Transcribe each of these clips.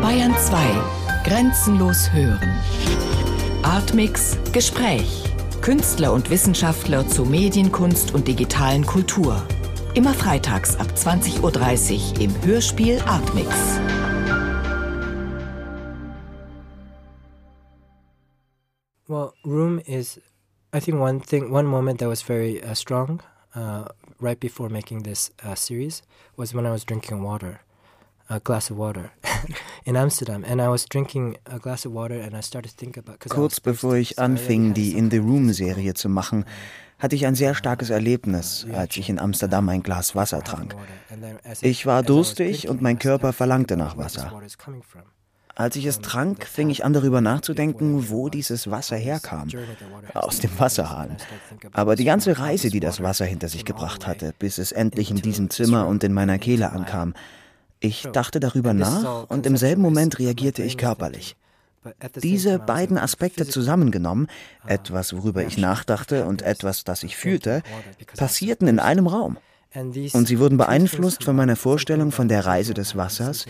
Bayern 2. Grenzenlos hören. Artmix Gespräch. Künstler und Wissenschaftler zu Medienkunst und digitalen Kultur. Immer freitags ab 20.30 Uhr im Hörspiel Artmix. Well, Room is, I think, one thing, one moment that was very uh, strong uh, right before making this uh, series was when I was drinking water, a glass of water in Amsterdam, and I was drinking a glass of water and I started to think about. Kurz bevor ich anfing, die In the Room Serie zu machen, hatte ich ein sehr starkes Erlebnis, als ich in Amsterdam ein Glas Wasser trank. Ich war durstig und mein Körper verlangte nach Wasser. Als ich es trank, fing ich an darüber nachzudenken, wo dieses Wasser herkam. Aus dem Wasserhahn. Aber die ganze Reise, die das Wasser hinter sich gebracht hatte, bis es endlich in diesem Zimmer und in meiner Kehle ankam. Ich dachte darüber nach und im selben Moment reagierte ich körperlich. Diese beiden Aspekte zusammengenommen, etwas, worüber ich nachdachte und etwas, das ich fühlte, passierten in einem Raum. Und sie wurden beeinflusst von meiner Vorstellung von der Reise des Wassers,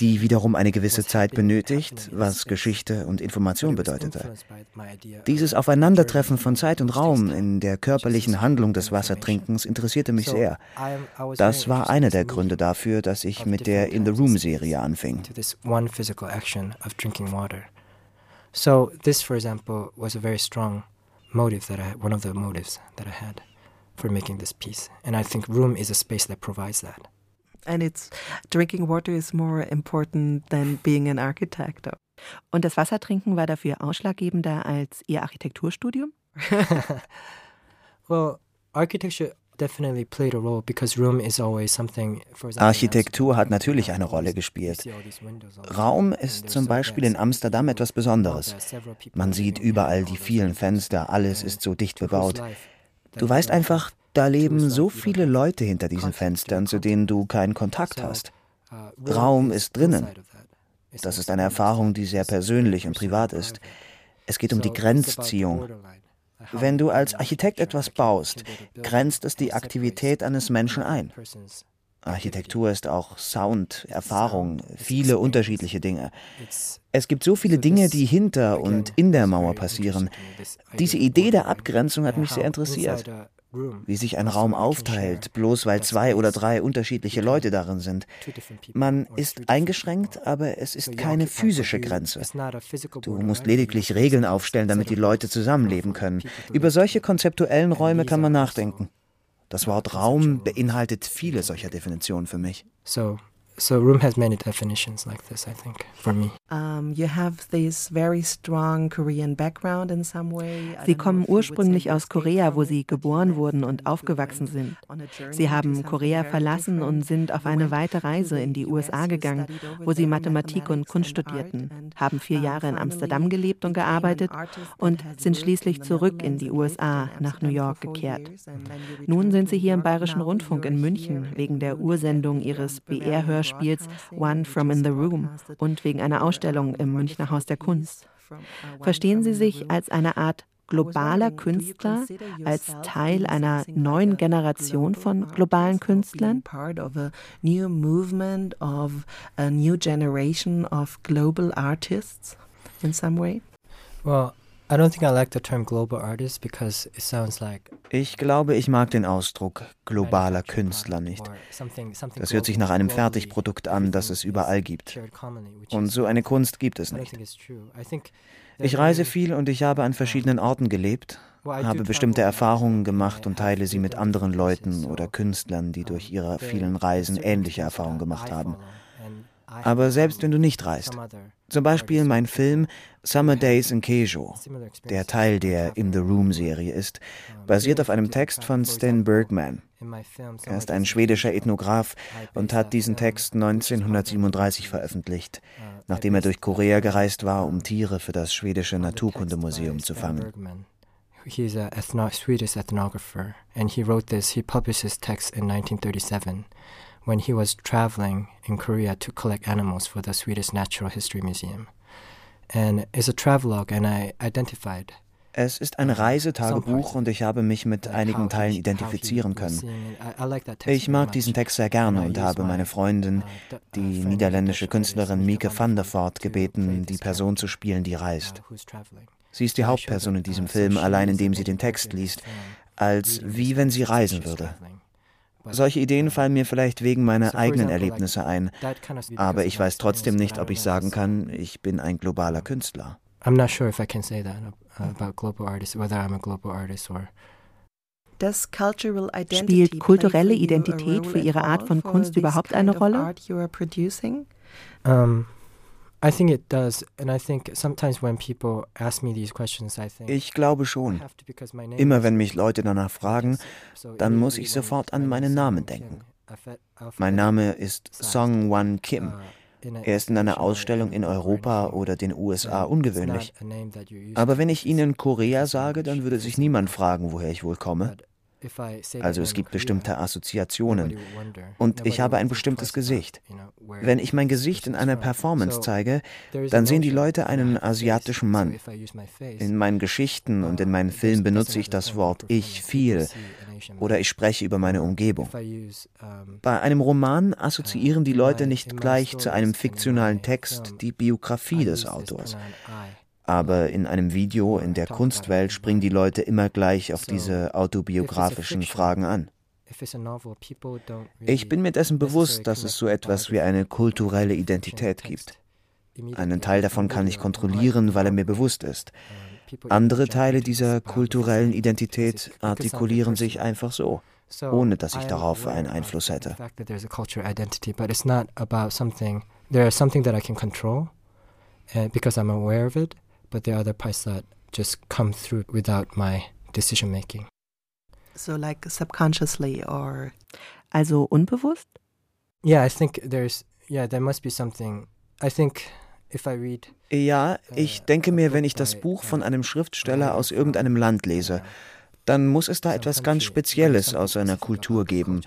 die wiederum eine gewisse Zeit benötigt, was Geschichte und Information bedeutete. Dieses Aufeinandertreffen von Zeit und Raum in der körperlichen Handlung des Wassertrinkens interessierte mich sehr. Das war einer der Gründe dafür, dass ich mit der In the Room Serie anfing. So this, for example, was a very strong motive that I, one of the motives that I had for making this piece. And I think room is a space that provides that. And it's drinking water is more important than being an architect. Und das Wassertrinken war dafür ausschlaggebender als Ihr Architekturstudium? well, architecture Architektur hat natürlich eine Rolle gespielt. Raum ist zum Beispiel in Amsterdam etwas Besonderes. Man sieht überall die vielen Fenster, alles ist so dicht bebaut. Du weißt einfach, da leben so viele Leute hinter diesen Fenstern, zu denen du keinen Kontakt hast. Raum ist drinnen. Das ist eine Erfahrung, die sehr persönlich und privat ist. Es geht um die Grenzziehung. Wenn du als Architekt etwas baust, grenzt es die Aktivität eines Menschen ein. Architektur ist auch Sound, Erfahrung, viele unterschiedliche Dinge. Es gibt so viele Dinge, die hinter und in der Mauer passieren. Diese Idee der Abgrenzung hat mich sehr interessiert. Wie sich ein Raum aufteilt, bloß weil zwei oder drei unterschiedliche Leute darin sind. Man ist eingeschränkt, aber es ist keine physische Grenze. Du musst lediglich Regeln aufstellen, damit die Leute zusammenleben können. Über solche konzeptuellen Räume kann man nachdenken. Das Wort Raum beinhaltet viele solcher Definitionen für mich. So, so room has many definitions like this, I think, for me. Um, you have this very strong Korean background in some way. Sie kommen ursprünglich aus Korea, wo sie geboren wurden und aufgewachsen sind. Sie haben Korea verlassen und sind auf eine weite Reise in die USA gegangen, wo sie Mathematik und Kunst studierten, haben vier Jahre in Amsterdam gelebt und gearbeitet und sind schließlich zurück in die USA nach New York gekehrt. Nun sind sie hier im Bayerischen Rundfunk in München wegen der Ursendung ihres BR-Hörspiels Hörspiels One from in the Room und wegen einer Ausstellung im Münchner Haus der Kunst. Verstehen Sie sich als eine Art globaler Künstler, als Teil einer neuen Generation von globalen Künstlern? Part of a new movement of a new generation of global artists in some way? Well, I don't think I like the term global artist because it sounds like ich glaube, ich mag den Ausdruck globaler Künstler nicht. Das hört sich nach einem Fertigprodukt an, das es überall gibt. Und so eine Kunst gibt es nicht. Ich reise viel und ich habe an verschiedenen Orten gelebt, habe bestimmte Erfahrungen gemacht und teile sie mit anderen Leuten oder Künstlern, die durch ihre vielen Reisen ähnliche Erfahrungen gemacht haben. Aber selbst wenn du nicht reist, zum Beispiel mein Film Summer Days in Kejo, der Teil der In the Room Serie ist, basiert auf einem Text von Sten Bergman. Er ist ein schwedischer Ethnograph und hat diesen Text 1937 veröffentlicht, nachdem er durch Korea gereist war, um Tiere für das schwedische Naturkundemuseum zu fangen. He's a ethno Swedish ethnographer, and he wrote this. He published his text in 1937. when he was traveling in Korea to collect animals for the Swedish Natural History Museum. And it's a travelogue, and I identified Es ist ein Reisetagebuch und ich habe mich mit einigen Teilen identifizieren können. Ich mag diesen Text sehr gerne und habe meine Freundin, uh, die niederländische Künstlerin Mieke van der Voort, gebeten, die Person zu spielen, die reist. Sie ist die Hauptperson in diesem Film, allein indem sie den Text liest, als wie wenn sie reisen würde. Solche Ideen fallen mir vielleicht wegen meiner eigenen Erlebnisse ein, aber ich weiß trotzdem nicht, ob ich sagen kann, ich bin ein globaler Künstler. I'm not sure if I can say that about global artists, whether I'm a global artist or Spielt kulturelle Identität für Ihre Art von Kunst überhaupt eine Rolle? Um, ich glaube schon. Immer wenn mich Leute danach fragen, dann muss ich sofort an meinen Namen denken. Mein Name ist Song Wan Kim. Uh, er ist in einer Ausstellung in Europa oder den USA ungewöhnlich. Aber wenn ich Ihnen Korea sage, dann würde sich niemand fragen, woher ich wohl komme. Also es gibt bestimmte Assoziationen. Und ich habe ein bestimmtes Gesicht. Wenn ich mein Gesicht in einer Performance zeige, dann sehen die Leute einen asiatischen Mann. In meinen Geschichten und in meinen Filmen benutze ich das Wort ich viel oder ich spreche über meine Umgebung. Bei einem Roman assoziieren die Leute nicht gleich zu einem fiktionalen Text die Biografie des Autors. Aber in einem Video in der Kunstwelt springen die Leute immer gleich auf diese autobiografischen Fragen an. Ich bin mir dessen bewusst, dass es so etwas wie eine kulturelle Identität gibt. Einen Teil davon kann ich kontrollieren, weil er mir bewusst ist. Andere Teile dieser kulturellen Identität artikulieren sich einfach so, ohne dass ich darauf einen Einfluss hätte. There is something that I can control uh, because I'm aware of it, but there are other parts that just come through without my decision making. So like subconsciously or also unbewusst? Yeah, I think there's yeah, there must be something. I think ja, uh, ich denke mir, wenn ich das Buch von einem Schriftsteller aus irgendeinem Land lese, dann muss es da etwas ganz Spezielles aus seiner Kultur geben,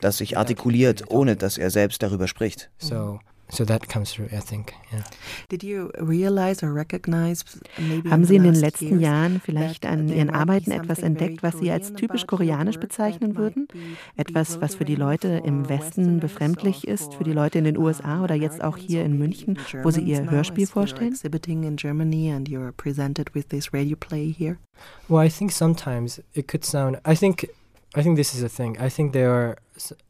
das sich artikuliert, ohne dass er selbst darüber spricht. So So that comes through, I think. Yeah. Did you realize or recognize Haben Sie in den letzten Jahren vielleicht an Ihren Arbeiten etwas entdeckt, was Sie als typisch koreanisch bezeichnen würden? Etwas, was für die Leute im Westen befremdlich ist, für die Leute in den USA oder jetzt auch hier in München, wo Sie Ihr Hörspiel vorstellen? Well, I think sometimes it could sound. I think.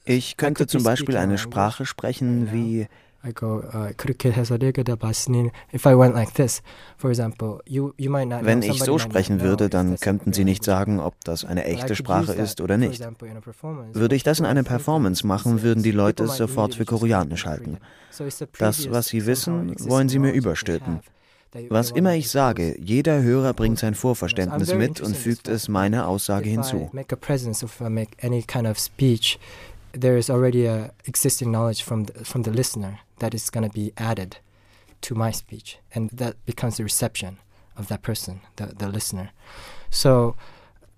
Ich könnte zum Beispiel eine Sprache sprechen wie I go uh, 그렇게 해서 읽으다 봤으니 if I went like this, for example, you you might not. Wenn ich so sprechen würde, dann könnten Sie nicht sagen, ob das eine echte Sprache ist oder nicht. Würde ich das in einer Performance machen, würden die Leute es sofort für koreanisch halten. Das, was Sie wissen, wollen Sie mir überstülpen. Was immer ich sage, jeder Hörer bringt sein Vorverständnis mit und fügt es meiner Aussage hinzu there is already a existing knowledge from the, from the listener that is going to be added to my speech, and that becomes the reception of that person, the, the listener. So.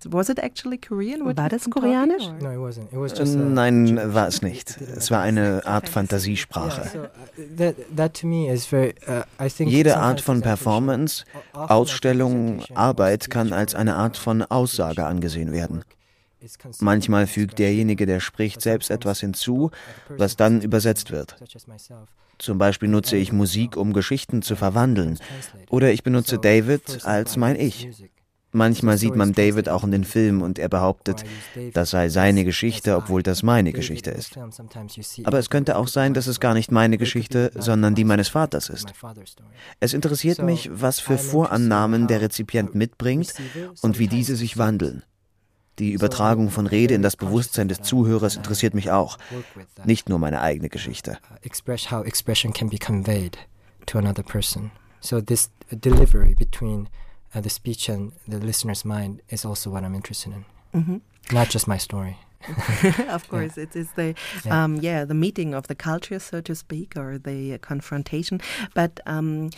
Was it actually Korean? War das Koreanisch? No, it wasn't. It was just a, Nein, war es nicht. Es war eine Art Fantasiesprache. Jede Art von Performance, Ausstellung, Arbeit kann als eine Art von Aussage angesehen werden. Manchmal fügt derjenige, der spricht, selbst etwas hinzu, was dann übersetzt wird. Zum Beispiel nutze ich Musik, um Geschichten zu verwandeln. Oder ich benutze David als mein Ich. Manchmal sieht man David auch in den Filmen und er behauptet, das sei seine Geschichte, obwohl das meine Geschichte ist. Aber es könnte auch sein, dass es gar nicht meine Geschichte, sondern die meines Vaters ist. Es interessiert mich, was für Vorannahmen der Rezipient mitbringt und wie diese sich wandeln. Die Übertragung von Rede in das Bewusstsein des Zuhörers interessiert mich auch, nicht nur meine eigene Geschichte. Express how expression can be conveyed to another person. So this delivery between uh, the speech and the listener's mind is also what I'm interested in. Mm -hmm. Not just my story. of course, yeah. it is the yeah. Um, yeah. the meeting of the culture, so to speak, or the confrontation. But um,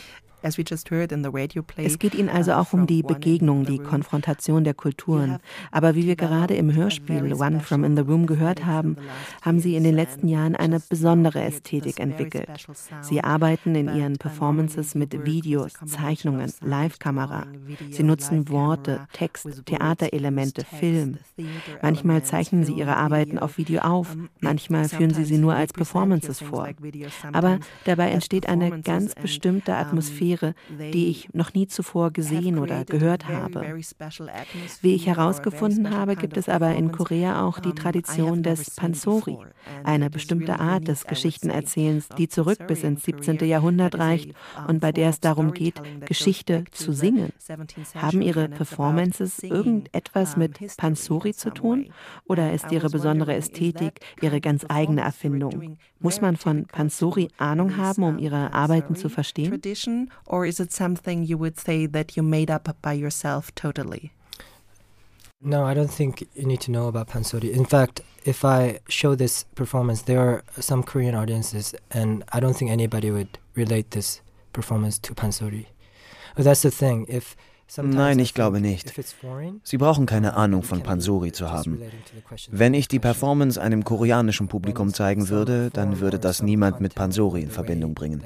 Es geht ihnen also uh, auch um die Begegnung, die Konfrontation der Kulturen. Aber wie wir gerade im Hörspiel One from in the Room gehört haben, haben sie in den letzten Jahren eine besondere Ästhetik entwickelt. Sie arbeiten in ihren Performances mit Videos, Zeichnungen, Live-Kamera. Sie nutzen Worte, Text, Theaterelemente, Film. Manchmal zeichnen sie ihre Arbeiten auf Video auf, manchmal führen sie sie nur als Performances vor. Aber dabei entsteht eine ganz bestimmte Atmosphäre Atmosphäre, die ich noch nie zuvor gesehen oder gehört habe. Wie ich herausgefunden habe, gibt es aber in Korea auch die Tradition des Pansori, eine bestimmte Art des Geschichtenerzählens, die zurück bis ins 17. Jahrhundert reicht und bei der es darum geht, Geschichte zu singen. Haben Ihre Performances irgendetwas mit Pansori zu tun oder ist Ihre besondere Ästhetik Ihre ganz eigene Erfindung? Muss man von Pansori Ahnung haben, um Ihre Arbeiten zu verstehen? Or is it something you would say that you made up by yourself totally? No, I don't think you need to know about Pansori. In fact, if I show this performance, there are some Korean audiences, and I don't think anybody would relate this performance to Pansori. But that's the thing. If Nein, ich glaube nicht. Sie brauchen keine Ahnung von Pansori zu haben. Wenn ich die Performance einem koreanischen Publikum zeigen würde, dann würde das niemand mit Pansori in Verbindung bringen.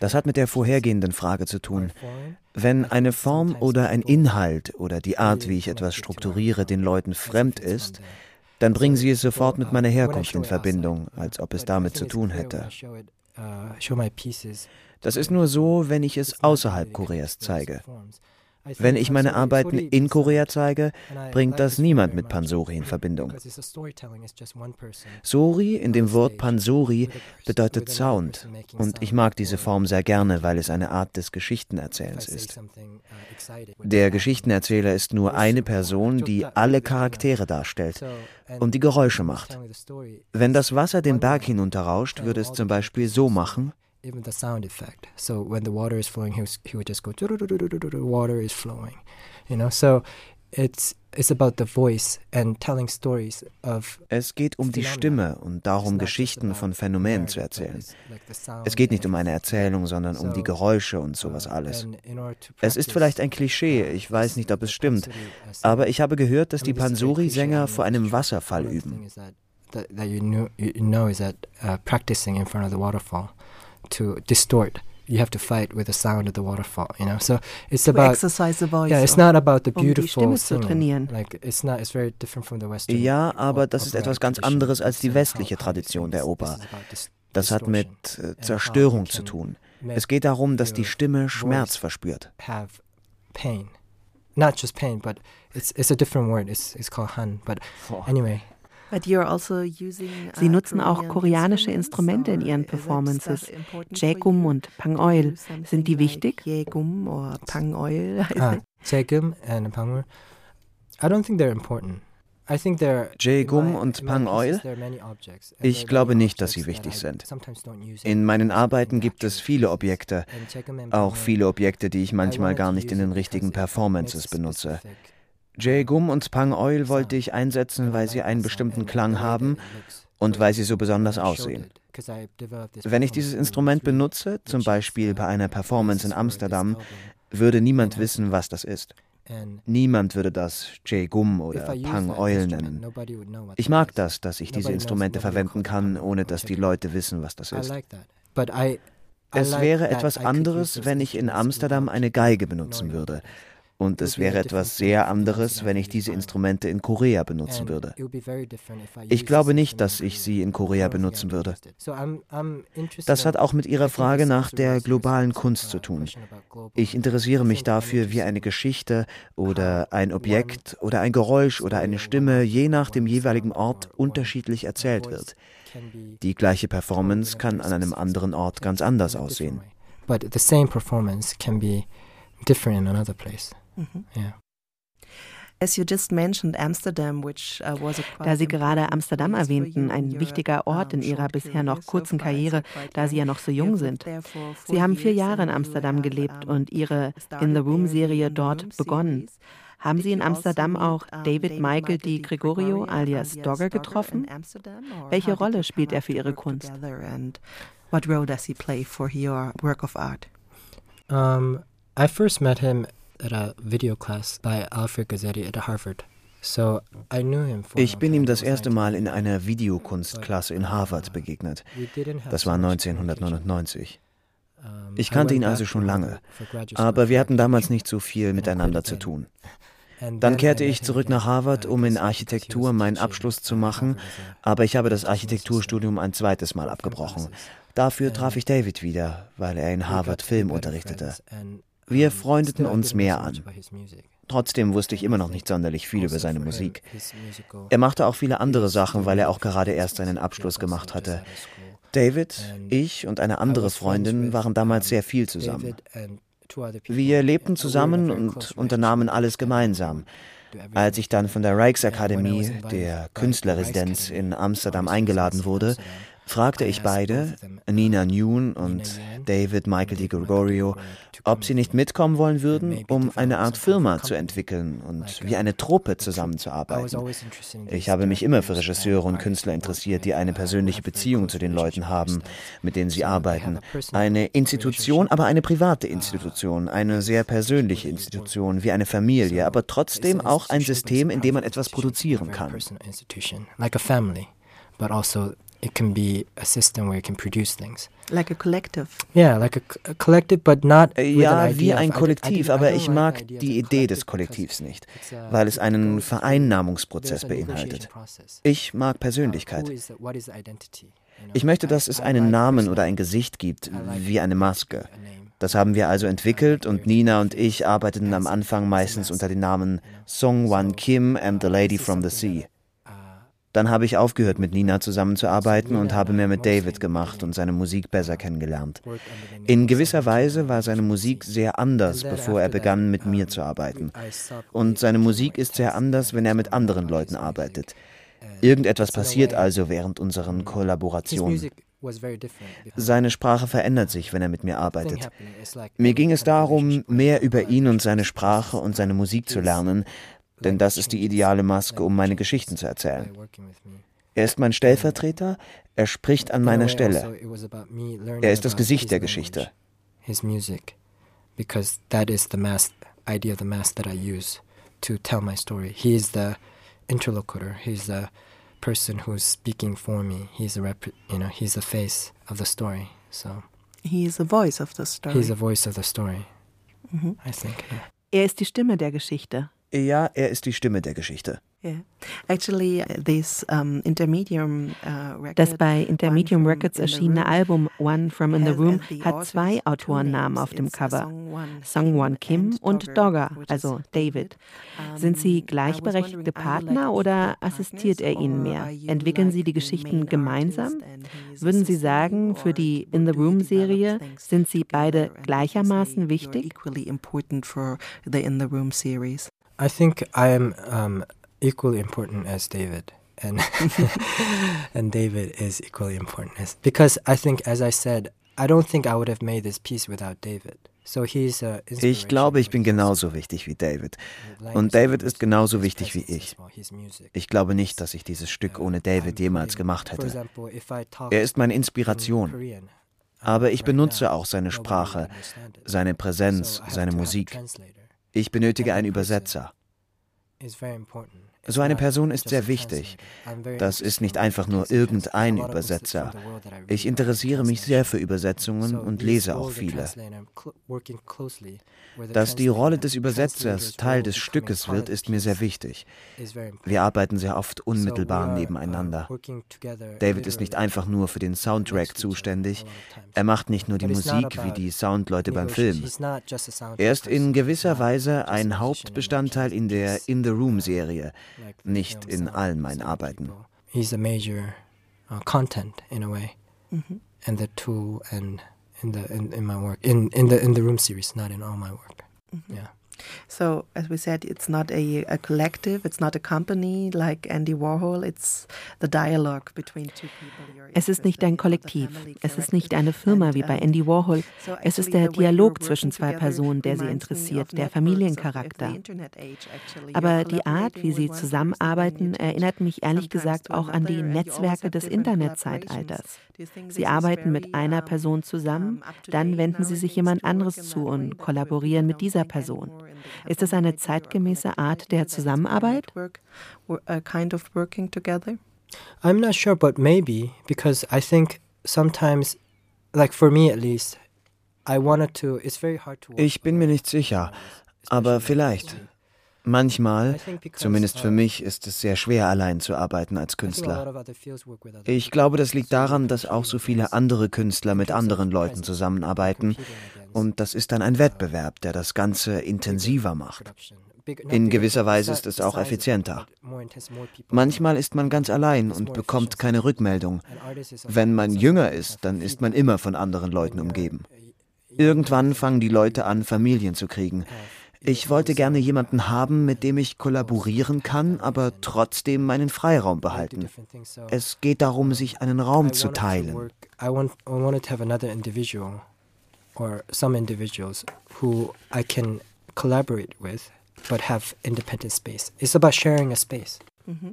Das hat mit der vorhergehenden Frage zu tun. Wenn eine Form oder ein Inhalt oder die Art, wie ich etwas strukturiere, den Leuten fremd ist, dann bringen sie es sofort mit meiner Herkunft in Verbindung, als ob es damit zu tun hätte. Das ist nur so, wenn ich es außerhalb Koreas zeige. Wenn ich meine Arbeiten in Korea zeige, bringt das niemand mit Pansori in Verbindung. Sori in dem Wort Pansori bedeutet Sound und ich mag diese Form sehr gerne, weil es eine Art des Geschichtenerzählens ist. Der Geschichtenerzähler ist nur eine Person, die alle Charaktere darstellt und die Geräusche macht. Wenn das Wasser den Berg hinunterrauscht, würde es zum Beispiel so machen even the sound effect. So when the water is flowing, he, was, he would just go, water is flowing, you know. So it's it's about the voice and telling stories of. Es geht um die Stimme und darum, Geschichten von Phänomenen zu erzählen. Es geht nicht um eine Erzählung, sondern um die Geräusche und sowas alles. Es ist vielleicht ein Klischee, ich weiß nicht, ob es stimmt, aber ich habe gehört, dass die Pansori-Sänger vor einem Wasserfall üben. That you know, you know is that uh, practicing in front of the waterfall to distort. You have to fight with the sound of the waterfall, you know. So it's to about exercise the voice. Yeah, it's not about the beautiful um singing. Like it's not. It's very different from the Western. Ja, aber das ist etwas ganz anderes als die westliche Tradition der Oper. Das hat mit äh, Zerstörung zu tun. Es geht darum, dass die Stimme Schmerz verspürt. Have pain, not just pain, but it's it's a different word. It's it's called han. But anyway. Also Sie nutzen auch koreanische Instrumente in Ihren Performances. Jaegum und Pangoil. Sind die wichtig? Jaegum oder Pangoil? Ah, Jaegum and Pangoil. I don't think they're important. Jaegum und Pangoil? Ich glaube nicht, dass sie wichtig sind. In meinen Arbeiten gibt es viele Objekte, auch viele Objekte, die ich manchmal gar nicht in den richtigen Performances benutze. Jae-Gum und Pang Oil wollte ich einsetzen, weil sie einen bestimmten Klang haben und weil sie so besonders aussehen. Wenn ich dieses Instrument benutze, zum Beispiel bei einer Performance in Amsterdam, würde niemand wissen, was das ist. Niemand würde das Jae-Gum oder Pang Oil nennen. Ich mag das, dass ich diese Instrumente verwenden kann, ohne dass die Leute wissen, was das ist. Es wäre etwas anderes, wenn ich in Amsterdam eine Geige benutzen würde und es wäre etwas sehr anderes, wenn ich diese Instrumente in Korea benutzen würde. Ich glaube nicht, dass ich sie in Korea benutzen würde. Das hat auch mit Ihrer Frage nach der globalen Kunst zu tun. Ich interessiere mich dafür, wie eine Geschichte oder ein Objekt oder ein Geräusch oder eine Stimme je nach dem jeweiligen Ort unterschiedlich erzählt wird. Die gleiche Performance kann an einem anderen Ort ganz anders aussehen. But the same performance can be different in another place. Mhm. Ja. Uh, da Sie gerade Amsterdam erwähnten, ein wichtiger Ort in Ihrer bisher noch kurzen Karriere, da Sie ja noch so jung sind. Sie haben vier Jahre in Amsterdam gelebt und Ihre In the Room-Serie dort begonnen. Haben Sie in Amsterdam auch David Michael Di Gregorio alias Dogger getroffen? Welche Rolle spielt er für Ihre Kunst? What role does he play for your work of art? Um, I first met him at a video class by Alfred Gazzetti at Harvard. Ich bin ihm das erste Mal in einer Videokunstklasse in Harvard begegnet. Das war 1999. Ich kannte ihn also schon lange, aber wir hatten damals nicht so viel miteinander zu tun. Dann kehrte ich zurück nach Harvard, um in Architektur meinen Abschluss zu machen, aber ich habe das Architekturstudium ein zweites Mal abgebrochen. Dafür traf ich David wieder, weil er in Harvard Film unterrichtete. Wir freundeten uns mehr an. Trotzdem wusste ich immer noch nicht sonderlich viel über seine Musik. Er machte auch viele andere Sachen, weil er auch gerade erst seinen Abschluss gemacht hatte. David, ich und eine andere Freundin waren damals sehr viel zusammen. Wir lebten zusammen und unternahmen alles gemeinsam. Als ich dann von der Rijksakademie, der Künstlerresidenz in Amsterdam eingeladen wurde, fragte ich beide, Nina Newton und David Michael Di Gregorio, ob sie nicht mitkommen wollen würden, um eine Art Firma zu entwickeln und wie eine Truppe zusammenzuarbeiten. Ich habe mich immer für Regisseure und Künstler interessiert, die eine persönliche Beziehung zu den Leuten haben, mit denen sie arbeiten. Eine Institution, aber eine private Institution, eine sehr persönliche Institution, wie eine Familie, aber trotzdem auch ein System, in dem man etwas produzieren kann. It can be a system where you can produce things. Like a collective. Yeah, like a, a collective, but not. Ja, wie ein Kollektiv, aber ich mag die Idee des Kollektivs nicht, weil es einen Vereinnahmungsprozess beinhaltet. Ich mag Persönlichkeit. Ich möchte, dass es einen Namen oder ein Gesicht gibt, wie eine Maske. Das haben wir also entwickelt und Nina und ich arbeiteten am Anfang meistens unter den Namen Song Wan Kim and the Lady from the Sea. Dann habe ich aufgehört, mit Nina zusammenzuarbeiten und habe mehr mit David gemacht und seine Musik besser kennengelernt. In gewisser Weise war seine Musik sehr anders, bevor er begann, mit mir zu arbeiten. Und seine Musik ist sehr anders, wenn er mit anderen Leuten arbeitet. Irgendetwas passiert also während unseren Kollaborationen. Seine Sprache verändert sich, wenn er mit mir arbeitet. Mir ging es darum, mehr über ihn und seine Sprache und seine Musik zu lernen, denn das ist die ideale Maske, um meine Geschichten zu erzählen. Er ist mein Stellvertreter, er spricht an meiner Stelle. Er ist das Gesicht der Geschichte. His music, because that is the mask, idea of the mask that I use to tell my story. He is the interlocutor. He's the person who's speaking for me. He's a rep, you know, he's the face of the story. So he is the voice of the story. He's the voice of the story. Mhm. I think. Yeah. Er ist die Stimme der Geschichte. Ja, er ist die Stimme der Geschichte. Uh, das bei Intermedium Records erschienene Album One from in the Room hat zwei Autorennamen auf dem Cover. Songwon Kim und Dogger, also David. Sind sie gleichberechtigte Partner oder assistiert er ihnen mehr? Entwickeln sie die Geschichten gemeinsam? Würden Sie sagen, für die In the Room Serie sind sie beide gleichermaßen wichtig? I think I'm um, equally important as David. And and David is equally important as because I think as I said, I don't think I would have made this piece without David. So he's a ich glaube, ich bin genauso wichtig wie David. Und David ist genauso wichtig wie ich. Ich glaube nicht, dass ich dieses Stück ohne David jemals gemacht hätte. Er ist meine Inspiration. Aber ich benutze auch seine Sprache, seine Präsenz, seine Musik. Ich benötige einen Übersetzer. So eine Person ist sehr wichtig. Das ist nicht einfach nur irgendein Übersetzer. Ich interessiere mich sehr für Übersetzungen und lese auch viele. Dass die Rolle des Übersetzers Teil des Stückes wird, ist mir sehr wichtig. Wir arbeiten sehr oft unmittelbar nebeneinander. David ist nicht einfach nur für den Soundtrack zuständig. Er macht nicht nur die Musik wie die Soundleute beim Film. Er ist in gewisser Weise ein Hauptbestandteil in der In the Room Serie, nicht in allen meinen Arbeiten. He's a major uh, content in a way, mhm. and the tool and in the in, in my work in in the in the room series, not in all my work. Mhm. Yeah. So, as we said, it's not a, a collective, it's not a company like Andy Warhol, it's the dialogue between two people. Es ist nicht ein Kollektiv, es ist nicht eine Firma wie bei Andy Warhol, es ist der Dialog zwischen zwei Personen, der sie interessiert, der Familiencharakter. Aber die Art, wie sie zusammenarbeiten, erinnert mich ehrlich gesagt auch an die Netzwerke des Internetzeitalters. Sie arbeiten mit einer Person zusammen, dann wenden sie sich jemand anderes zu und kollaborieren mit dieser Person. Ist das eine zeitgemäße Art der Zusammenarbeit? I'm not sure, but maybe because I think sometimes, like for me at least, I wanted to. It's very hard to. Ich bin mir nicht sicher, aber vielleicht. Manchmal, zumindest für mich, ist es sehr schwer, allein zu arbeiten als Künstler. Ich glaube, das liegt daran, dass auch so viele andere Künstler mit anderen Leuten zusammenarbeiten. Und das ist dann ein Wettbewerb, der das Ganze intensiver macht. In gewisser Weise ist es auch effizienter. Manchmal ist man ganz allein und bekommt keine Rückmeldung. Wenn man jünger ist, dann ist man immer von anderen Leuten umgeben. Irgendwann fangen die Leute an, Familien zu kriegen. Ich wollte gerne jemanden haben, mit dem ich kollaborieren kann, aber trotzdem meinen Freiraum behalten. Es geht darum, sich einen Raum zu teilen. or some individuals who I can collaborate with but have independent space. It's about sharing a space. Mm-hmm.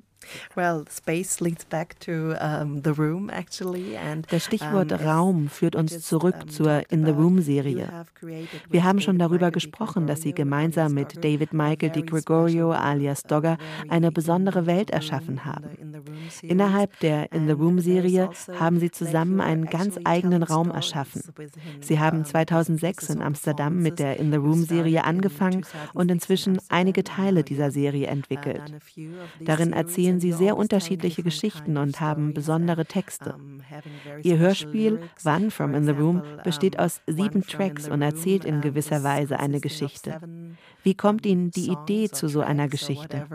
Well, space leads back to um, the room actually and Das Stichwort um, Raum führt uns zurück zur In the Room Serie. Wir haben schon darüber gesprochen, dass Sie gemeinsam mit David Michael DiGregorio alias Dogger eine besondere Welt erschaffen haben. Innerhalb der In the Room Serie also haben Sie zusammen einen ganz eigenen Raum erschaffen. Sie haben 2006 in Amsterdam mit der In the Room Serie angefangen und inzwischen einige Teile dieser Serie entwickelt. Darin erzählen erzählen sie sehr unterschiedliche Geschichten und haben besondere Texte. Ihr Hörspiel One from in the Room besteht aus sieben Tracks und erzählt in gewisser Weise eine Geschichte. Wie kommt Ihnen die Idee zu so einer Geschichte?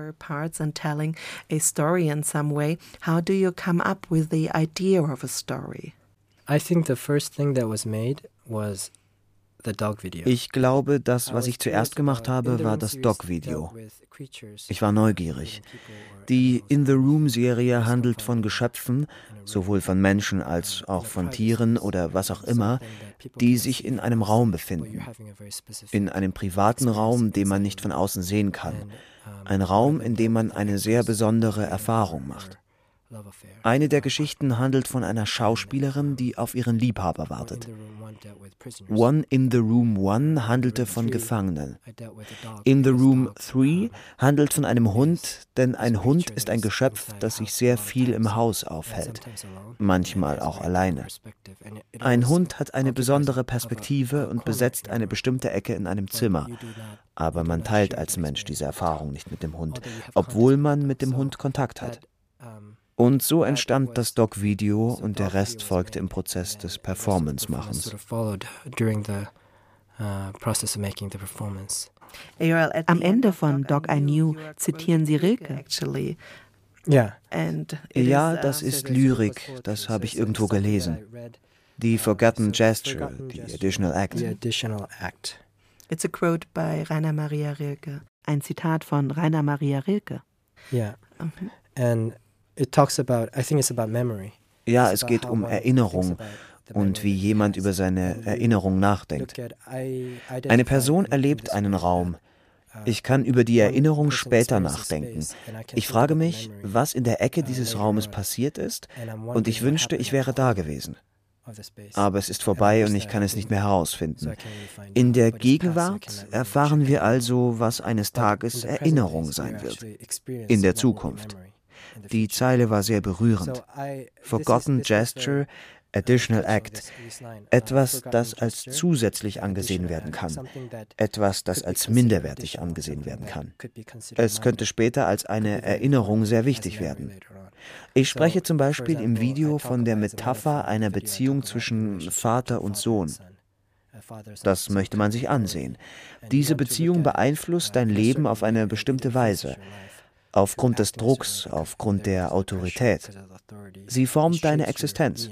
How do you come up with the idea of a story? I think the first thing that was made was ich glaube, das, was ich zuerst gemacht habe, war das Dog-Video. Ich war neugierig. Die In the Room-Serie handelt von Geschöpfen, sowohl von Menschen als auch von Tieren oder was auch immer, die sich in einem Raum befinden. In einem privaten Raum, den man nicht von außen sehen kann. Ein Raum, in dem man eine sehr besondere Erfahrung macht. Eine der Geschichten handelt von einer Schauspielerin, die auf ihren Liebhaber wartet. One in the Room One handelte von Gefangenen. In the Room Three handelt von einem Hund, denn ein Hund ist ein Geschöpf, das sich sehr viel im Haus aufhält, manchmal auch alleine. Ein Hund hat eine besondere Perspektive und besetzt eine bestimmte Ecke in einem Zimmer. Aber man teilt als Mensch diese Erfahrung nicht mit dem Hund, obwohl man mit dem Hund Kontakt hat. Und so entstand das Doc-Video und der Rest folgte im Prozess des Performance-Machens. Am Ende von Doc I Knew zitieren Sie Rilke. Ja. Ja, das ist Lyrik, das habe ich irgendwo gelesen. Die Forgotten Gesture, die Additional Act. The additional act. It's a quote by Rainer Maria Rilke. Ein Zitat von Rainer Maria Rilke. Ja. Mhm. And it talks about, I think it's about memory. Ja, es geht um Erinnerung und wie jemand über seine Erinnerung nachdenkt. Eine Person erlebt einen Raum. Uh, ich kann über die Erinnerung später nachdenken. Ich frage mich, was in der Ecke uh, dieses Raumes passiert ist, und ich wünschte, ich wäre da gewesen. Aber es ist vorbei und ich kann es nicht mehr herausfinden. In der Gegenwart erfahren wir also, was eines Tages Erinnerung sein wird. In der Zukunft. Die Zeile war sehr berührend. Forgotten Gesture, Additional Act. Etwas, das als zusätzlich angesehen werden kann. Etwas, das als minderwertig angesehen werden kann. Es könnte später als eine Erinnerung sehr wichtig werden. Ich spreche zum Beispiel im Video von der Metapher einer Beziehung zwischen Vater und Sohn. Das möchte man sich ansehen. Diese Beziehung beeinflusst dein Leben auf eine bestimmte Weise aufgrund des Drucks, aufgrund der Autorität. Sie formt deine Existenz.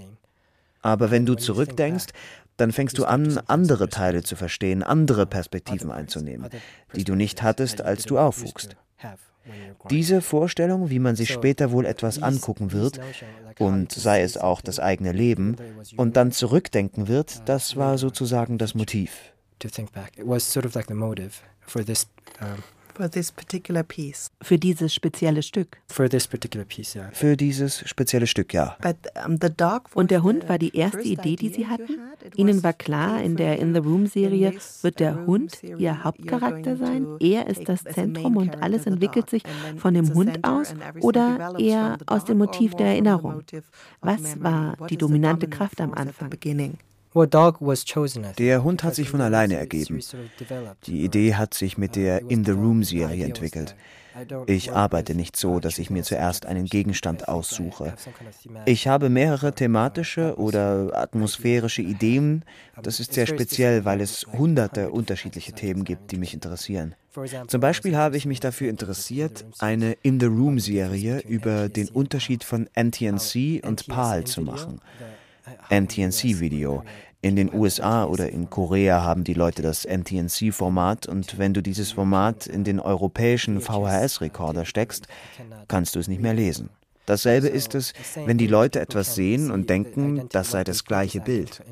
Aber wenn du zurückdenkst, dann fängst du an, andere Teile zu verstehen, andere Perspektiven einzunehmen, die du nicht hattest, als du aufwuchst. Diese Vorstellung, wie man sich später wohl etwas angucken wird, und sei es auch das eigene Leben, und dann zurückdenken wird, das war sozusagen das Motiv. Für dieses spezielle Stück. Piece, yeah. Für dieses spezielle Stück, ja. Und der Hund war die erste Idee, die Sie hatten? Ihnen war klar, in der In the Room-Serie wird der Hund Ihr Hauptcharakter sein? Er ist das Zentrum und alles entwickelt sich von dem Hund aus oder eher aus dem Motiv der Erinnerung? Was war die dominante Kraft am Anfang? Der Hund hat sich von alleine ergeben. Die Idee hat sich mit der In the Room-Serie entwickelt. Ich arbeite nicht so, dass ich mir zuerst einen Gegenstand aussuche. Ich habe mehrere thematische oder atmosphärische Ideen. Das ist sehr speziell, weil es hunderte unterschiedliche Themen gibt, die mich interessieren. Zum Beispiel habe ich mich dafür interessiert, eine In the Room-Serie über den Unterschied von NTNC und PAL zu machen. NTNC-Video. In den USA oder in Korea haben die Leute das NTNC-Format und wenn du dieses Format in den europäischen VHS-Rekorder steckst, kannst du es nicht mehr lesen. Dasselbe ist es, wenn die Leute etwas sehen und denken, das sei das gleiche Bild.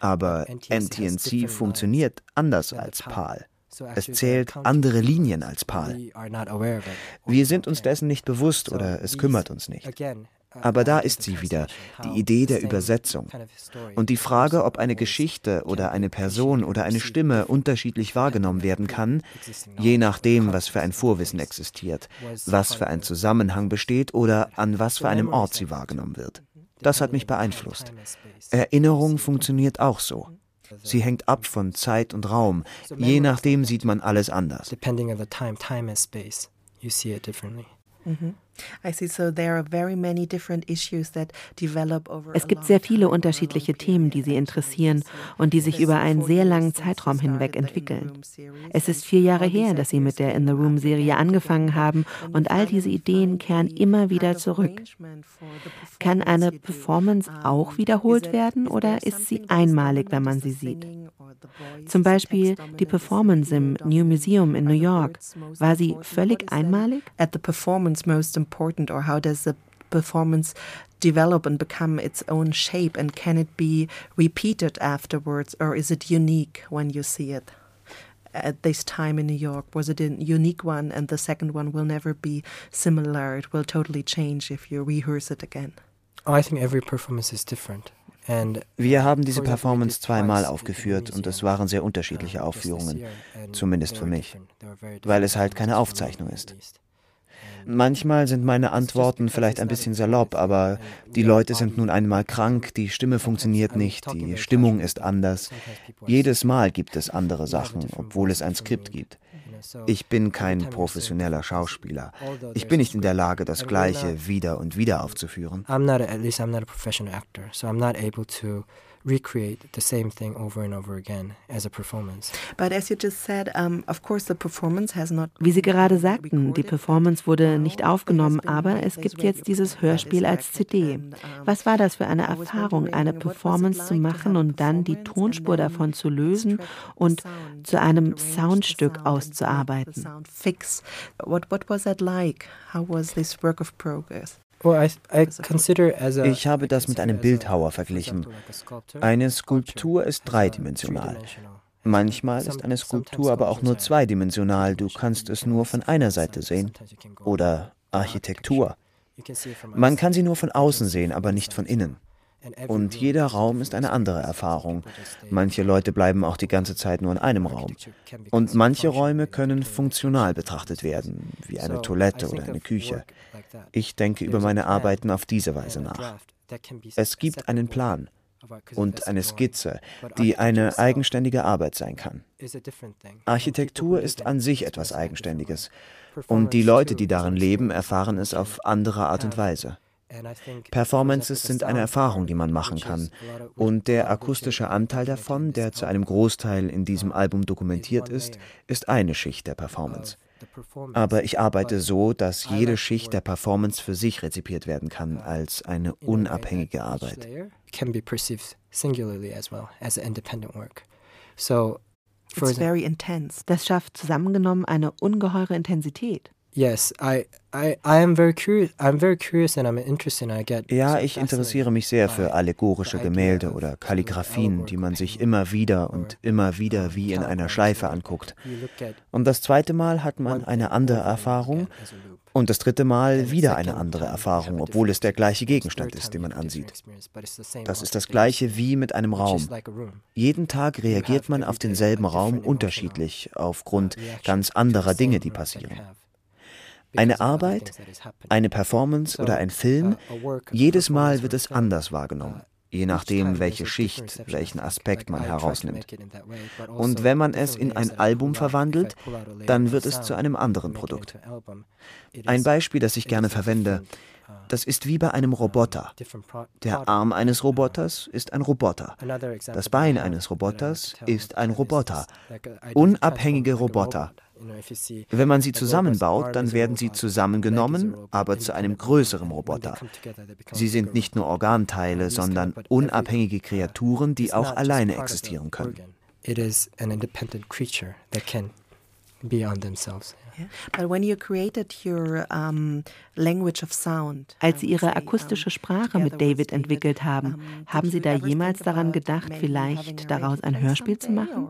Aber NTNC funktioniert anders als PAL. Es zählt andere Linien als PAL. Wir sind uns dessen nicht bewusst oder es kümmert uns nicht. Aber da ist sie wieder, die Idee der Übersetzung. Und die Frage, ob eine Geschichte oder eine Person oder eine Stimme unterschiedlich wahrgenommen werden kann, je nachdem, was für ein Vorwissen existiert, was für ein Zusammenhang besteht oder an was für einem Ort sie wahrgenommen wird. Das hat mich beeinflusst. Erinnerung funktioniert auch so. Sie hängt ab von Zeit und Raum. Je nachdem sieht man alles anders. Mhm. Es gibt sehr viele unterschiedliche Themen, die Sie interessieren und die sich über einen sehr langen Zeitraum hinweg entwickeln. Es ist vier Jahre her, dass Sie mit der In the Room-Serie angefangen haben und all diese Ideen kehren immer wieder zurück. Kann eine Performance auch wiederholt werden oder ist sie einmalig, wenn man sie sieht? Zum Beispiel die Performance im New Museum in New York. War sie völlig einmalig? At the performance most important or how does the performance develop and become its own shape and can it be repeated afterwards or is it unique when you see it? at this time in New York? Was it a unique one and the second one will never be similar? It will totally change if you rehearse it again. I think every performance is different. Wir haben diese Performance zweimal aufgeführt und es waren sehr unterschiedliche Aufführungen, zumindest für mich, weil es halt keine Aufzeichnung ist. Manchmal sind meine Antworten vielleicht ein bisschen salopp, aber die Leute sind nun einmal krank, die Stimme funktioniert nicht, die Stimmung ist anders. Jedes Mal gibt es andere Sachen, obwohl es ein Skript gibt. Ich bin kein professioneller Schauspieler. Ich bin nicht in der Lage, das Gleiche wieder und wieder aufzuführen. I'm not, at least I'm not a professional actor, so I'm not able to recreate the same thing over and over again as a performance. But as you just said, um, of course the performance has not Wie Sie gerade sagten, die Performance wurde nicht aufgenommen, aber es gibt jetzt dieses Hörspiel als CD. Was war das für eine Erfahrung, eine Performance zu machen und dann die Tonspur davon zu lösen und zu einem Soundstück auszuarbeiten? What what was that like? How was this work of progress? Ich habe das mit einem Bildhauer verglichen. Eine Skulptur ist dreidimensional. Manchmal ist eine Skulptur aber auch nur zweidimensional. Du kannst es nur von einer Seite sehen. Oder Architektur. Man kann sie nur von außen sehen, aber nicht von innen. Und jeder Raum ist eine andere Erfahrung. Manche Leute bleiben auch die ganze Zeit nur in einem Raum. Und manche Räume können funktional betrachtet werden, wie eine Toilette oder eine Küche. Ich denke über meine Arbeiten auf diese Weise nach. Es gibt einen Plan und eine Skizze, die eine eigenständige Arbeit sein kann. Architektur ist an sich etwas Eigenständiges und die Leute, die darin leben, erfahren es auf andere Art und Weise. Performances sind eine Erfahrung, die man machen kann. Und der akustische Anteil davon, der zu einem Großteil in diesem Album dokumentiert ist, ist eine Schicht der Performance. Aber ich arbeite so, dass jede Schicht der Performance für sich rezipiert werden kann als eine unabhängige Arbeit. can be perceived singularly as well as an independent work. So It's very intense. Das schafft zusammengenommen eine ungeheure Intensität. Yes, I, I, I am very curious. I'm very curious and I'm interested. I get ja, ich interessiere mich sehr für allegorische Gemälde oder Kalligraphien, die man sich immer wieder und immer wieder wie in einer Schleife anguckt. Und das zweite Mal hat man eine andere Erfahrung und das dritte Mal wieder eine andere Erfahrung, obwohl es der gleiche Gegenstand ist, den man ansieht. Das ist das gleiche wie mit einem Raum. Jeden Tag reagiert man auf denselben Raum unterschiedlich aufgrund ganz anderer Dinge, die passieren. Eine Arbeit, eine Performance oder ein Film, jedes Mal wird es anders wahrgenommen, je nachdem, welche Schicht, welchen Aspekt man herausnimmt. Und wenn man es in ein Album verwandelt, dann wird es zu einem anderen Produkt. Ein Beispiel, das ich gerne verwende, das ist wie bei einem Roboter. Der Arm eines Roboters ist ein Roboter. Das Bein eines Roboters ist ein Roboter. Unabhängige Roboter. Wenn man sie zusammenbaut, dann werden sie zusammengenommen, aber zu einem größeren Roboter. Sie sind nicht nur Organteile, sondern unabhängige Kreaturen, die auch alleine existieren können. It is an independent creature that can be on themselves. Als Sie Ihre akustische Sprache mit David entwickelt haben, haben Sie da jemals daran gedacht, vielleicht daraus ein Hörspiel zu machen?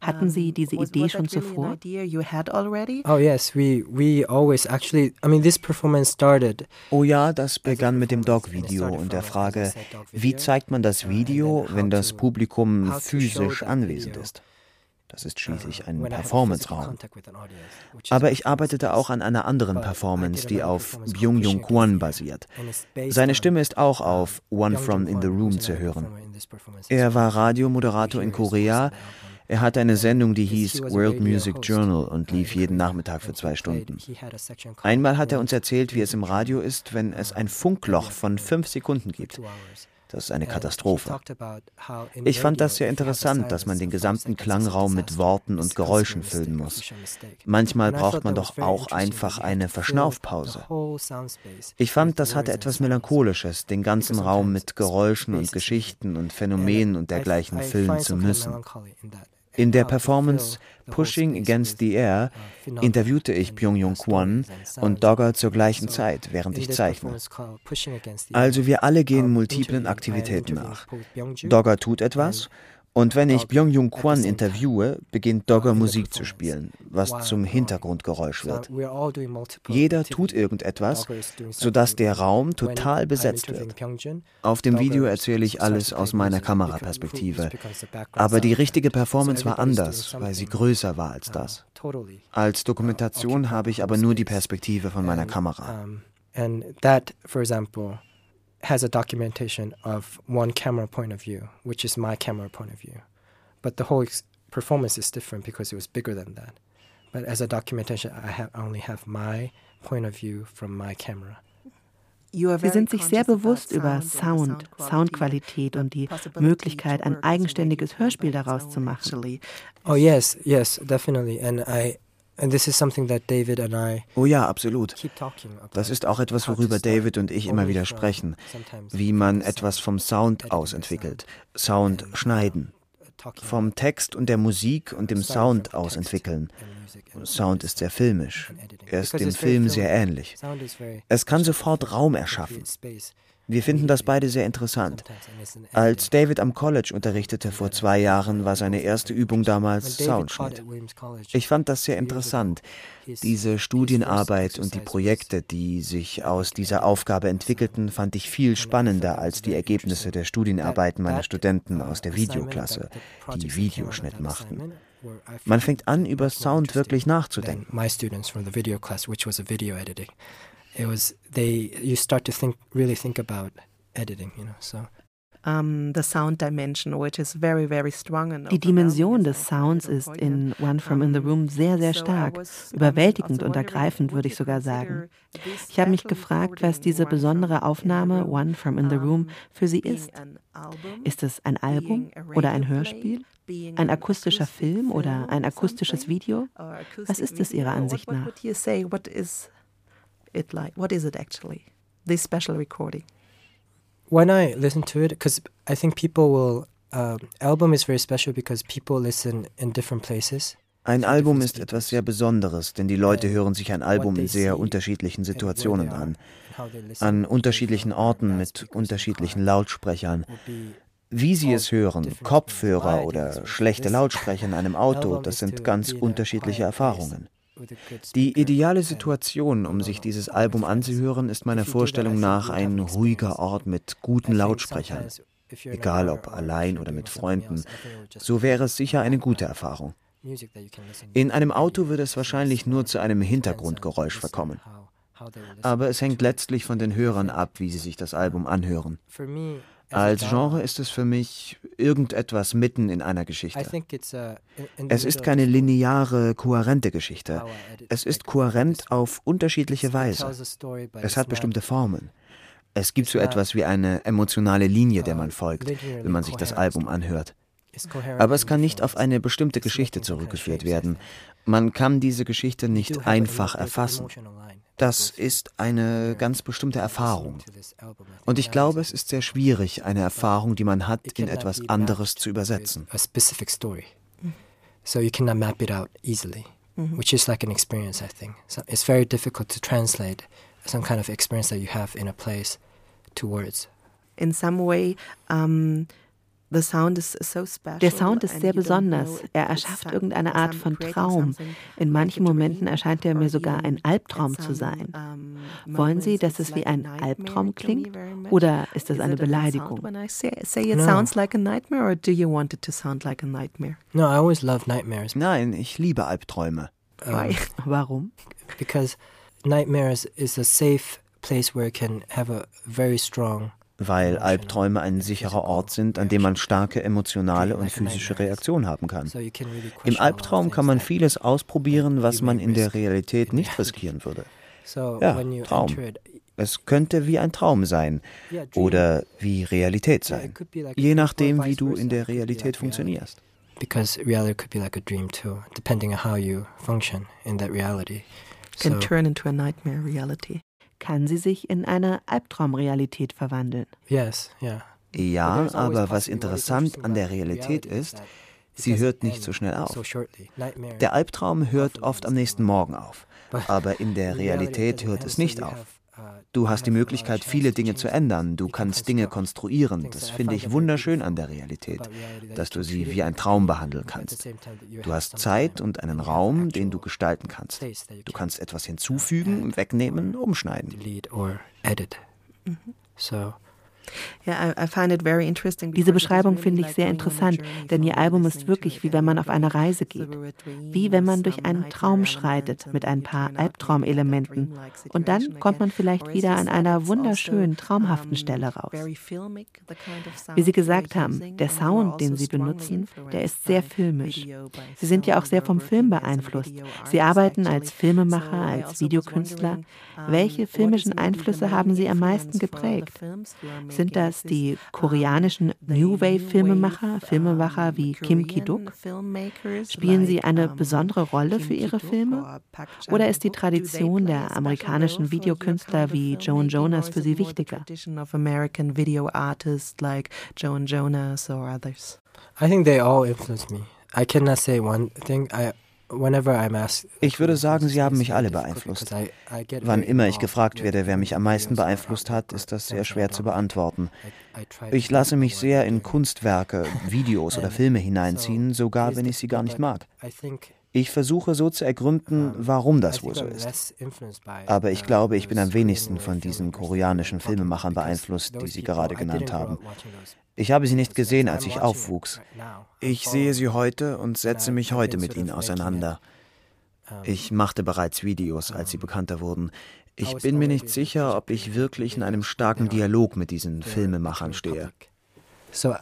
Hatten Sie diese Idee schon zuvor? Oh yes, we we always actually. I mean, this performance started. Oh ja, das begann mit dem Dog-Video und der Frage, wie zeigt man das Video, wenn das Publikum physisch anwesend ist? Das ist schließlich ein Performance-Raum. Aber ich arbeitete auch an einer anderen Performance, die auf Byung-Jung Kwon basiert. Seine Stimme ist auch auf One From In The Room zu hören. Er war Radiomoderator in Korea. Er hatte eine Sendung, die hieß World Music Journal und lief jeden Nachmittag für zwei Stunden. Einmal hat er uns erzählt, wie es im Radio ist, wenn es ein Funkloch von fünf Sekunden gibt. Das ist eine Katastrophe. Ich fand das sehr interessant, dass man den gesamten Klangraum mit Worten und Geräuschen füllen muss. Manchmal braucht man doch auch einfach eine Verschnaufpause. Ich fand, das hatte etwas Melancholisches, den ganzen Raum mit Geräuschen und Geschichten und Phänomenen und dergleichen füllen zu müssen. In der Performance Pushing Against the Air interviewte ich Byung-Jung Kwon und Dogger zur gleichen Zeit, während ich zeichne. Also wir alle gehen multiplen Aktivitäten nach. Dogger tut etwas und wenn ich Byung-Jung Kwon interviewe, beginnt Dogger Musik zu spielen, was zum Hintergrundgeräusch wird. Jeder tut irgendetwas, sodass der Raum total besetzt wird. Auf dem Video erzähle ich alles aus meiner Kameraperspektive. Aber die richtige Performance war anders, weil sie größer war als das. Als Dokumentation habe ich aber nur die Perspektive von meiner Kamera. And that, for example, has a documentation of one camera point of view, which is my camera point of view. But the whole ex- performance is different because it was bigger than that. But as a documentation, I, have, I only have my point of view from my camera. Sie sind sich sehr bewusst über Sound, Soundqualität und die Möglichkeit, ein eigenständiges Hörspiel daraus zu machen. Oh yes, yes, definitely. And I Oh ja, absolut. Das ist auch etwas, worüber David und ich immer wieder sprechen, wie man etwas vom Sound aus entwickelt. Sound schneiden. Vom Text und der Musik und dem Sound aus entwickeln. Sound ist sehr filmisch. Er ist dem Film sehr ähnlich. Es kann sofort Raum erschaffen. Wir finden das beide sehr interessant. Als David am College unterrichtete vor zwei Jahren, war seine erste Übung damals Soundschnitt. Ich fand das sehr interessant. Diese Studienarbeit und die Projekte, die sich aus dieser Aufgabe entwickelten, fand ich viel spannender als die Ergebnisse der Studienarbeiten meiner Studenten aus der Videoklasse, die Videoschnitt machten. Man fängt an, über Sound wirklich nachzudenken it was they you start to think really think about editing, you know. So um, the sound dimension, which is very, very strong and Die Dimension des Sounds ist in One From in the Room sehr, sehr stark, überwältigend und ergreifend, würde ich sogar sagen. Ich habe mich gefragt, was diese besondere Aufnahme One From in the Room für Sie ist. Ist es ein Album oder ein Hörspiel? Ein akustischer Film oder ein akustisches Video? Was ist es Ihrer Ansicht nach? It like? What is it actually? This special recording? when I listen to it, because I think people will. Uh, album is very special because people listen in different places. Ein Album ist etwas sehr Besonderes, denn die Leute hören sich ein Album in sehr unterschiedlichen Situationen an, an unterschiedlichen Orten mit unterschiedlichen Lautsprechern. Wie sie es hören, Kopfhörer oder schlechte Lautsprecher in einem Auto, das sind ganz unterschiedliche Erfahrungen. Die ideale Situation, um sich dieses Album anzuhören, ist meiner Vorstellung nach ein ruhiger Ort mit guten Lautsprechern. Egal ob allein oder mit Freunden, so wäre es sicher eine gute Erfahrung. In einem Auto würde es wahrscheinlich nur zu einem Hintergrundgeräusch verkommen. Aber es hängt letztlich von den Hörern ab, wie sie sich das Album anhören. Als Genre ist es für mich irgendetwas mitten in einer Geschichte. Es ist keine lineare, kohärente Geschichte. Es ist kohärent auf unterschiedliche Weise. Es hat bestimmte Formen. Es gibt so etwas wie eine emotionale Linie, der man folgt, wenn man sich das Album anhört. Aber es kann nicht auf eine bestimmte Geschichte zurückgeführt werden. Man kann diese Geschichte nicht einfach erfassen. Das ist eine ganz bestimmte Erfahrung. Und ich glaube, es ist sehr schwierig, eine Erfahrung, die man hat, in etwas anderes zu übersetzen. So you cannot map it out easily, which is like an experience, I think. So it's very difficult to translate some kind of experience that you have in a place to words. In some way, um, der Sound ist sehr besonders. Er erschafft irgendeine Art von Traum. In manchen Momenten erscheint er mir sogar ein Albtraum zu sein. Wollen Sie, dass es wie ein Albtraum klingt? Oder ist das eine Beleidigung? Nein, ich liebe Albträume. Warum? Because nightmares is a safe place where it can have a very strong weil Albträume ein sicherer Ort sind, an dem man starke emotionale und physische Reaktionen haben kann. Im Albtraum kann man vieles ausprobieren, was man in der Realität nicht riskieren würde. Ja, Traum. Es könnte wie ein Traum sein oder wie Realität sein, je nachdem, wie du in der Realität funktionierst. Because reality could be like a dream too, depending on how you function in that reality. Can turn into a nightmare reality kann sie sich in eine Albtraumrealität verwandeln. Yes, yeah. Ja, aber was interessant an der Realität ist, sie hört nicht so schnell auf. Der Albtraum hört oft am nächsten Morgen auf, aber in der Realität hört es nicht auf. Du hast die Möglichkeit, viele Dinge zu ändern. Du kannst Dinge konstruieren. Das finde ich wunderschön an der Realität, dass du sie wie ein Traum behandeln kannst. Du hast Zeit und einen Raum, den du gestalten kannst. Du kannst etwas hinzufügen, wegnehmen, umschneiden. So diese Beschreibung finde ich sehr interessant, denn ihr Album ist wirklich wie wenn man auf eine Reise geht, wie wenn man durch einen Traum schreitet mit ein paar Albtraumelementen und dann kommt man vielleicht wieder an einer wunderschönen, traumhaften Stelle raus. Wie Sie gesagt haben, der Sound, den Sie benutzen, der ist sehr filmisch. Sie sind ja auch sehr vom Film beeinflusst. Sie arbeiten als Filmemacher, als Videokünstler. Welche filmischen Einflüsse haben Sie am meisten geprägt? Sind das die koreanischen New Wave-Filmemacher, Filmemacher wie Kim Ki-duk? Spielen sie eine besondere Rolle für ihre Filme? Oder ist die Tradition der amerikanischen Videokünstler wie Joan Jonas für sie wichtiger? I think they all influence me. I cannot say one thing. I ich würde sagen, sie haben mich alle beeinflusst. Wann immer ich gefragt werde, wer mich am meisten beeinflusst hat, ist das sehr schwer zu beantworten. Ich lasse mich sehr in Kunstwerke, Videos oder Filme hineinziehen, sogar wenn ich sie gar nicht mag. Ich versuche so zu ergründen, warum das wohl so ist. Aber ich glaube, ich bin am wenigsten von diesen koreanischen Filmemachern beeinflusst, die Sie gerade genannt haben. Ich habe sie nicht gesehen, als ich aufwuchs. Ich sehe sie heute und setze mich heute mit ihnen auseinander. Ich machte bereits Videos, als sie bekannter wurden. Ich bin mir nicht sicher, ob ich wirklich in einem starken Dialog mit diesen Filmemachern stehe. So,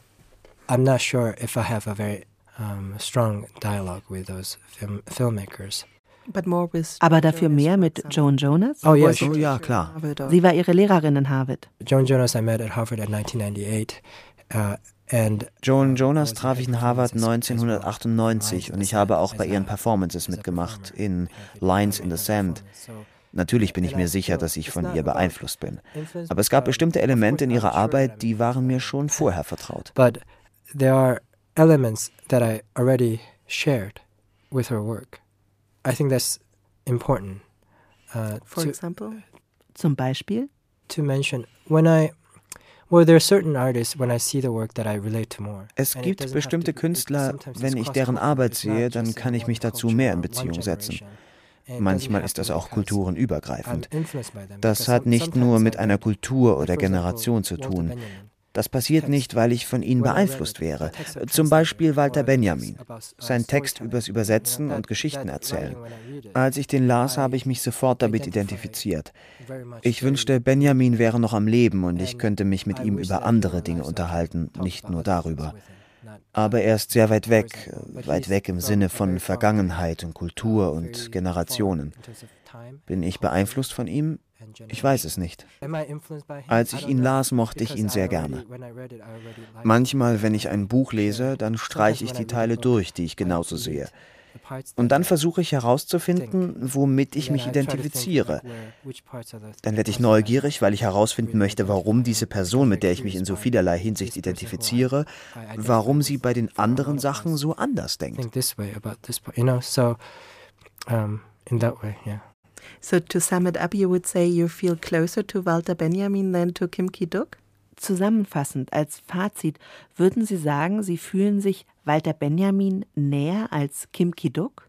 I'm not sure if I have a very um, strong dialogue with those film filmmakers. Aber dafür mehr mit Joan Jonas? Oh, yes. oh ja, klar. Sie war ihre Lehrerin in Harvard. Joan Jonas I met at Harvard in 1998. Uh, Joan Jonas traf ich in Harvard 1998 und ich habe auch bei ihren Performances mitgemacht in Lines in the Sand. Natürlich bin ich mir sicher, dass ich von ihr beeinflusst bin. Aber es gab bestimmte Elemente in ihrer Arbeit, die waren mir schon vorher vertraut. But there are elements that I already shared with her work. I think that's important. Uh, For to, example? Zum Beispiel? To mention, when I es gibt bestimmte Künstler, wenn ich deren Arbeit sehe, dann kann ich mich dazu mehr in Beziehung setzen. Manchmal ist das auch kulturenübergreifend. Das hat nicht nur mit einer Kultur oder Generation zu tun. Das passiert nicht, weil ich von ihnen beeinflusst wäre. Zum Beispiel Walter Benjamin. Sein Text übers Übersetzen und Geschichten erzählen. Als ich den las, habe ich mich sofort damit identifiziert. Ich wünschte, Benjamin wäre noch am Leben und ich könnte mich mit ihm über andere Dinge unterhalten, nicht nur darüber. Aber er ist sehr weit weg, weit weg im Sinne von Vergangenheit und Kultur und Generationen. Bin ich beeinflusst von ihm? Ich weiß es nicht. Als ich ihn las, mochte ich ihn sehr gerne. Manchmal, wenn ich ein Buch lese, dann streiche ich die Teile durch, die ich genauso sehe. Und dann versuche ich herauszufinden, womit ich mich identifiziere. Dann werde ich neugierig, weil ich herausfinden möchte, warum diese Person, mit der ich mich in so vielerlei Hinsicht identifiziere, warum sie bei den anderen Sachen so anders denkt. in that way, yeah. So to sum it up, you would say you feel closer to Walter Benjamin than to Kim Ki-duk? Zusammenfassend als Fazit, würden Sie sagen, Sie fühlen sich Walter Benjamin näher als Kim Ki-duk?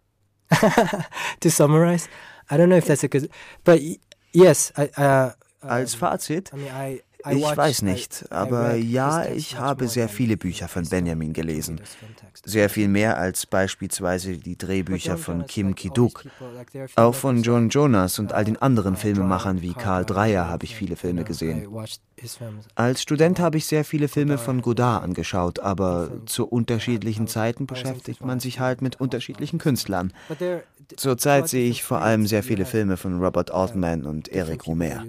to summarize, I don't know if that's a good, but yes, I, uh, als Fazit, I mean, I, ich weiß nicht, aber ja, ich habe sehr viele Bücher von Benjamin gelesen. Sehr viel mehr als beispielsweise die Drehbücher von Kim Ki-duk. Auch von John Jonas und all den anderen Filmemachern wie Karl Dreyer habe ich viele Filme gesehen. Als Student habe ich sehr viele Filme von Godard angeschaut, aber zu unterschiedlichen Zeiten beschäftigt man sich halt mit unterschiedlichen Künstlern. Zurzeit sehe ich vor allem sehr viele Filme von Robert Altman und Eric Romer.